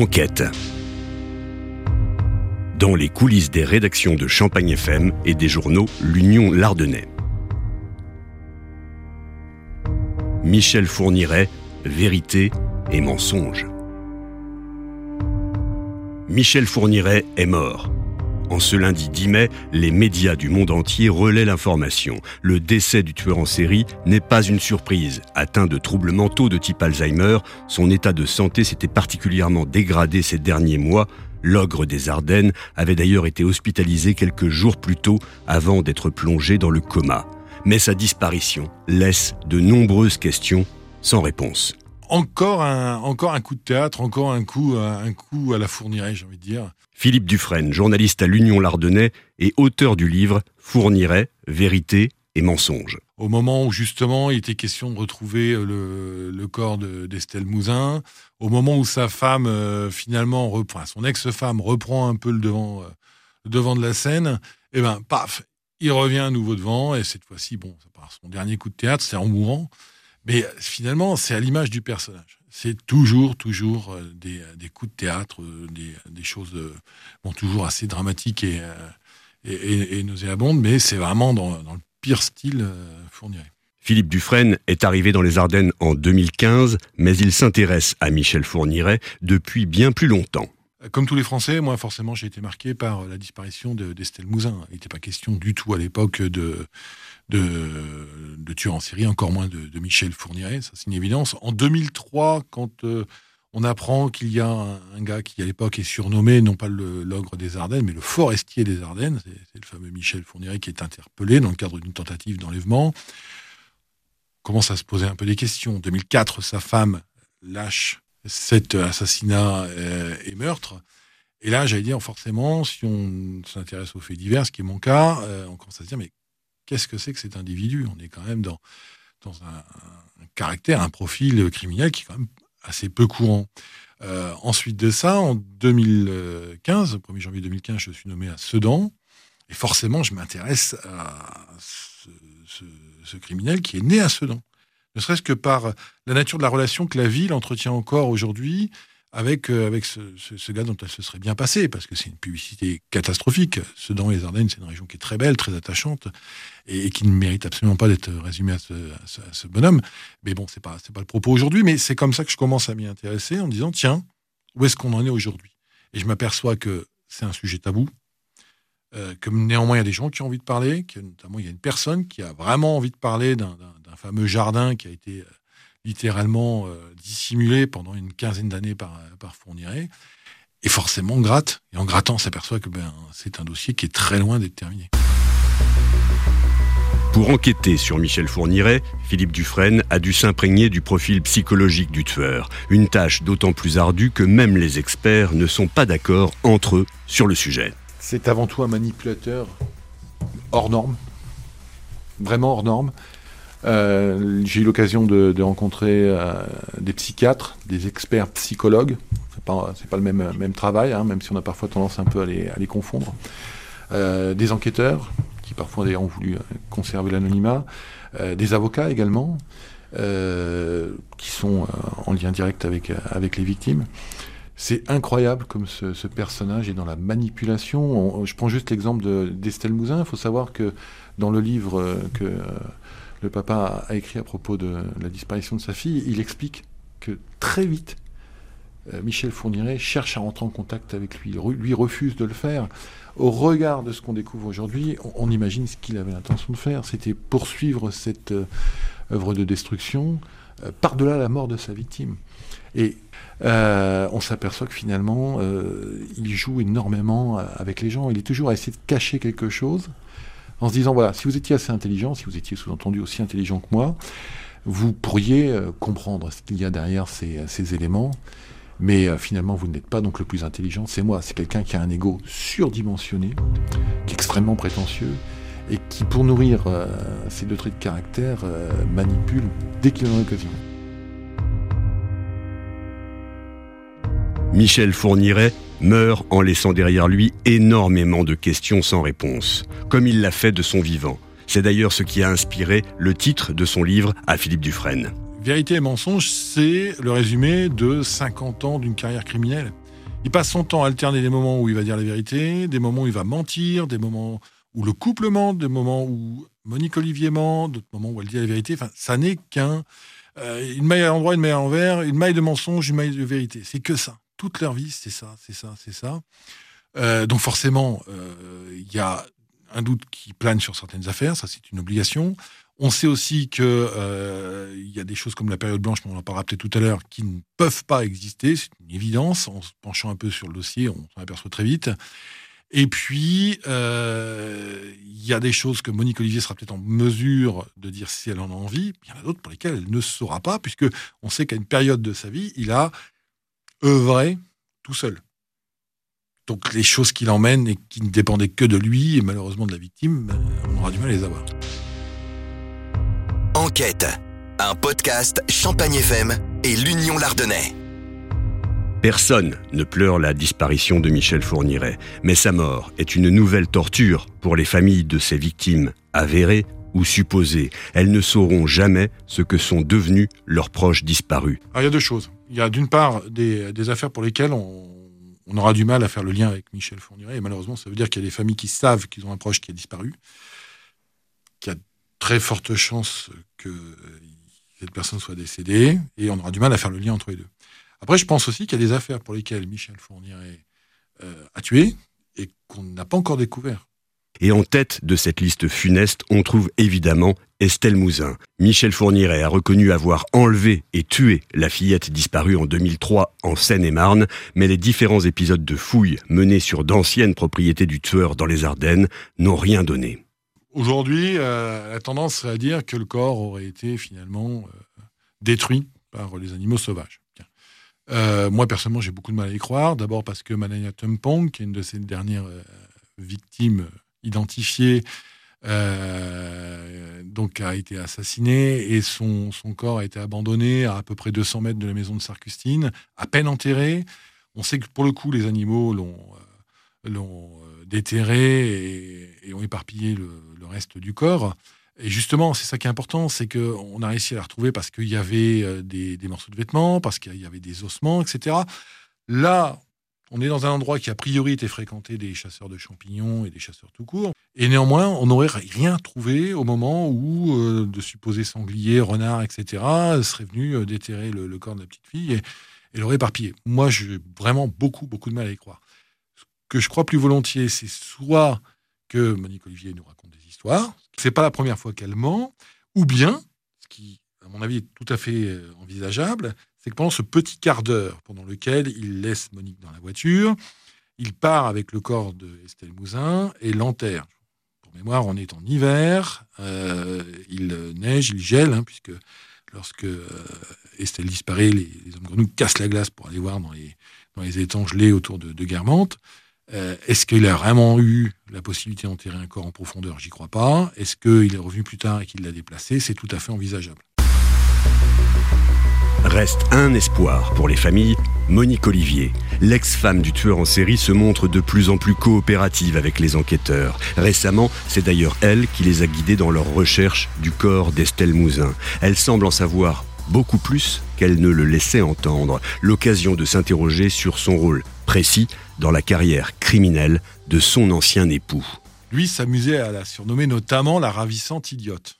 Enquête. Dans les coulisses des rédactions de Champagne FM et des journaux L'Union Lardonnais. Michel Fourniret, Vérité et mensonge. Michel Fourniret est mort. En ce lundi 10 mai, les médias du monde entier relaient l'information. Le décès du tueur en série n'est pas une surprise. Atteint de troubles mentaux de type Alzheimer, son état de santé s'était particulièrement dégradé ces derniers mois. L'ogre des Ardennes avait d'ailleurs été hospitalisé quelques jours plus tôt avant d'être plongé dans le coma. Mais sa disparition laisse de nombreuses questions sans réponse encore un, encore un coup de théâtre, encore un coup, un coup à la fournirait, j'ai envie de dire. Philippe Dufresne, journaliste à l'Union Lardonnais et auteur du livre Fournirait, vérité et mensonge. Au moment où justement il était question de retrouver euh, le, corps d'Estelle Mouzin, au moment où sa femme euh, finalement reprend, son ex-femme reprend un peu le devant, euh, devant de la scène, et eh ben paf, il revient à nouveau devant et cette fois-ci, bon, ça part son dernier coup de théâtre, c'est en mourant. Mais finalement, c'est à l'image du personnage. C'est toujours, toujours euh, des, des, coups de théâtre, euh, des, choses euh, bon, toujours assez dramatiques et, nauséabondes, mais c'est vraiment dans, le pire style fournirait. Philippe Dufresne est arrivé dans les Ardennes en 2015, mais il s'intéresse à Michel Fourniret depuis bien plus longtemps. Comme tous les Français, moi forcément j'ai été marqué par la disparition d'Estelle Mouzin. Il n'était pas question du tout à l'époque de, de, de en série, encore moins de, Michel Fourniret, ça c'est une évidence. En 2003, quand euh, on apprend qu'il y a un, gars qui à l'époque est surnommé non pas l'ogre des Ardennes, mais le forestier des Ardennes, c'est le fameux Michel Fourniret qui est interpellé dans le cadre d'une tentative d'enlèvement, commence à se poser un peu des questions? En 2004, sa femme lâche cet assassinat euh, et meurtre. Et là, j'allais dire, forcément, si on s'intéresse aux faits divers, ce qui est mon cas, euh, on commence à se dire, mais qu'est-ce que c'est que cet individu? On est quand même dans, dans un, caractère, un profil criminel qui est quand même assez peu courant. Euh, ensuite de ça, en 2015, le 1er janvier 2015, je suis nommé à Sedan. Et forcément, je m'intéresse à ce, criminel qui est né à Sedan ne serait-ce que par la nature de la relation que la ville entretient encore aujourd'hui avec, euh, avec ce, gars dont elle se serait bien passée, parce que c'est une publicité catastrophique. Sedan les Ardennes, c'est une région qui est très belle, très attachante, et, qui ne mérite absolument pas d'être résumée à ce, bonhomme. Mais bon, c'est pas, pas le propos aujourd'hui, mais c'est comme ça que je commence à m'y intéresser en disant, tiens, où est-ce qu'on en est aujourd'hui? Et je m'aperçois que c'est un sujet tabou, euh, que néanmoins il y a des gens qui ont envie de parler, que notamment il y a une personne qui a vraiment envie de parler d'un fameux jardin qui a été euh, littéralement euh, dissimulé pendant une quinzaine d'années par, par Fourniret. Et forcément, on gratte. Et en grattant, on s'aperçoit que ben, c'est un dossier qui est très loin d'être terminé. Pour enquêter sur Michel Fourniret, Philippe Dufresne a dû s'imprégner du profil psychologique du tueur. Une tâche d'autant plus ardue que même les experts ne sont pas d'accord entre eux sur le sujet. C'est avant tout un manipulateur hors norme, vraiment hors norme. Euh, j'ai eu l'occasion de, rencontrer euh, des psychiatres, des experts psychologues. C'est pas, pas le même, travail, hein, même si on a parfois tendance un peu à les, confondre. Euh, des enquêteurs, qui parfois d'ailleurs ont voulu conserver l'anonymat. des avocats également, qui sont en lien direct avec, les victimes. C'est incroyable comme ce, ce, personnage est dans la manipulation. je prends juste l'exemple d'Estelle Mouzin. Il faut savoir que dans le livre que le papa a écrit à propos de la disparition de sa fille, il explique que très vite, euh, Michel Fourniret cherche à rentrer en contact avec lui. Lui refuse de le faire. Au regard de ce qu'on découvre aujourd'hui, on, imagine ce qu'il avait l'intention de faire. C'était poursuivre cette euh, œuvre de destruction euh, par-delà la mort de sa victime. Et on s'aperçoit que finalement, il joue énormément avec les gens. Il est toujours à essayer de cacher quelque chose en se disant, voilà, si vous étiez assez intelligent, si vous étiez sous-entendu aussi intelligent que moi, vous pourriez euh, comprendre ce qu'il y a derrière ces, euh, éléments, mais euh, finalement, vous n'êtes pas donc le plus intelligent, c'est moi, c'est quelqu'un qui a un ego surdimensionné, qui est extrêmement prétentieux, et qui, pour nourrir ces deux traits de caractère, manipule dès qu'il en a l'occasion. Michel Fourniret meurt en laissant derrière lui énormément de questions sans réponse, comme il l'a fait de son vivant. C'est d'ailleurs ce qui a inspiré le titre de son livre à Philippe Dufresne. Vérité et mensonge, c'est le résumé de 50 ans d'une carrière criminelle. Il passe son temps à alterner des moments où il va dire la vérité, des moments où il va mentir, des moments où le couple ment, des moments où Monique Olivier ment, d'autres moments où elle dit la vérité. Enfin, ça n'est qu'un euh, une maille à l'endroit, une maille à l'envers, une maille de mensonge, une maille de vérité. C'est que ça. Toute leur vie, c'est ça, c'est ça, c'est ça. Euh, donc forcément, euh, il y a un doute qui plane sur certaines affaires, ça c'est une obligation. On sait aussi qu'il il y a des choses comme la période blanche, mais on en parlera peut-être tout à l'heure, qui ne peuvent pas exister, c'est une évidence. En se penchant un peu sur le dossier, on s'en aperçoit très vite. Et puis, euh, il y a des choses que Monique Olivier sera peut-être en mesure de dire si elle en a envie. Il y en a d'autres pour lesquelles elle ne saura pas, puisque on sait qu'à une période de sa vie, il a œuvré tout seul. Donc les choses qu'il emmène et qui ne dépendaient que de lui et malheureusement de la victime, ben, on aura du mal à les avoir. Enquête, un podcast Champagne FM et l'Union Lardonnais. Personne ne pleure la disparition de Michel Fourniret, mais sa mort est une nouvelle torture pour les familles de ses victimes avérées ou supposées. Elles ne sauront jamais ce que sont devenus leurs proches disparus. il y a deux choses. Il y a d'une part des, affaires pour lesquelles on, aura du mal à faire le lien avec Michel Fourniret, et malheureusement ça veut dire qu'il y a des familles qui savent qu'ils ont un proche qui a disparu, qu'il y a très forte chance que cette personne soit décédée, et on aura du mal à faire le lien entre les deux. Après, je pense aussi qu'il y a des affaires pour lesquelles Michel Fourniret euh, a tué et qu'on n'a pas encore découvert. Et en tête de cette liste funeste, on trouve évidemment Estelle Mouzin. Michel Fourniret a reconnu avoir enlevé et tué la fillette disparue en 2003 en Seine-et-Marne, mais les différents épisodes de fouilles menés sur d'anciennes propriétés du tueur dans les Ardennes n'ont rien donné. Aujourd'hui, euh, la tendance serait à dire que le corps aurait été finalement euh, détruit par les animaux sauvages. Euh, moi, personnellement, j'ai beaucoup de mal à y croire. D'abord parce que Manaya Tumpong, qui est une de ces dernières victimes identifiées, euh, donc a été assassinée et son, son, corps a été abandonné à à peu près 200 mètres de la maison de Sarcustine, à peine enterré. On sait que pour le coup, les animaux l'ont l'ont déterré et, ont éparpillé le, reste du corps. Et justement, c'est ça qui est important, c'est qu'on a réussi à la retrouver parce qu'il y avait euh, des, morceaux de vêtements, parce qu'il y avait des ossements, etc. Là, on est dans un endroit qui a priori était fréquenté des chasseurs de champignons et des chasseurs tout court. Et néanmoins, on n'aurait rien trouvé au moment où euh, de supposés sangliers, renards, etc. seraient venus euh, déterrer le, corps de la petite fille et, et l'auraient éparpillé. Moi, j'ai vraiment beaucoup, beaucoup de mal à y croire. Ce que je crois plus volontiers, c'est soit que Monique Olivier nous raconte des histoires, c'est pas la première fois qu'elle ment, ou bien, ce qui, à mon avis, est tout à fait euh, envisageable, c'est que pendant ce petit quart d'heure pendant lequel il laisse Monique dans la voiture, il part avec le corps de Estelle Mouzin et l'enterre. Pour mémoire, on est en hiver, euh, il neige, il gèle, hein, puisque lorsque euh, Estelle disparaît, les, hommes grenouilles cassent la glace pour aller voir dans les, étangs gelés autour de, de Guermantes. Euh, est-ce qu'il a vraiment eu la possibilité d'enterrer un corps en profondeur? J'y crois pas. Est-ce qu'il est revenu plus tard et qu'il l'a déplacé? C'est tout à fait envisageable. Reste un espoir pour les familles. Monique Olivier, l'ex-femme du tueur en série, se montre de plus en plus coopérative avec les enquêteurs. Récemment, c'est d'ailleurs elle qui les a guidés dans leur recherche du corps d'Estelle Mouzin. Elle semble en savoir beaucoup plus qu'elle ne le laissait entendre. L'occasion de s'interroger sur son rôle précis dans la carrière criminelle de son ancien époux. Lui s'amusait à la surnommer notamment la ravissante idiote.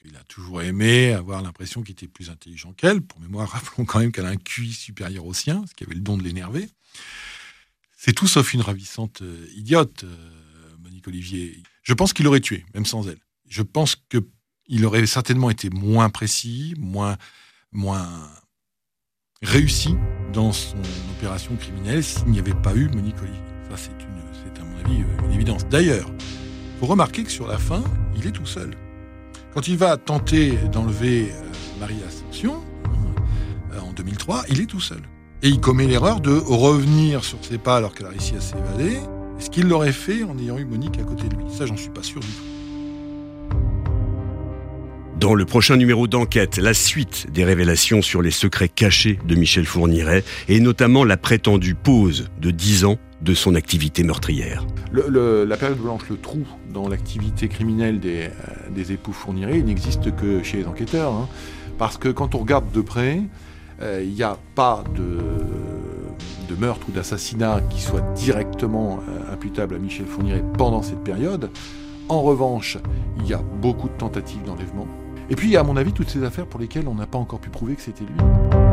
Qu'il a toujours aimé avoir l'impression qu'il était plus intelligent qu'elle. Pour mémoire, rappelons quand même qu'elle a un QI supérieur au sien, ce qui avait le don de l'énerver. C'est tout sauf une ravissante euh, idiote, euh, Monique Olivier. Je pense qu'il aurait tué, même sans elle. Je pense qu'il aurait certainement été moins précis, moins, réussi dans son opération criminelle s'il n'y avait pas eu Monique Olivier. Ça, c'est, à mon avis euh, une évidence. D'ailleurs, il faut remarquer que sur la fin, il est tout seul. Quand il va tenter d'enlever euh, Marie Ascension, euh, en 2003, il est tout seul. Et il commet l'erreur de revenir sur ses pas alors qu'elle a réussi à s'évader. Est-ce qu'il l'aurait fait en ayant eu Monique à côté de lui Ça, j'en suis pas sûr du tout. Dans le prochain numéro d'enquête, la suite des révélations sur les secrets cachés de Michel Fourniret et notamment la prétendue pause de 10 ans de son activité meurtrière. la période blanche, le trou dans l'activité criminelle des, euh, époux Fourniret, n'existe que chez les enquêteurs. Hein. parce que quand on regarde de près, euh, il n'y a pas de, meurtre ou d'assassinat qui soit directement euh, imputable à Michel Fourniret pendant cette période. En revanche, il y a beaucoup de tentatives d'enlèvement. Et puis, à mon avis, toutes ces affaires pour lesquelles on n'a pas encore pu prouver que c'était lui.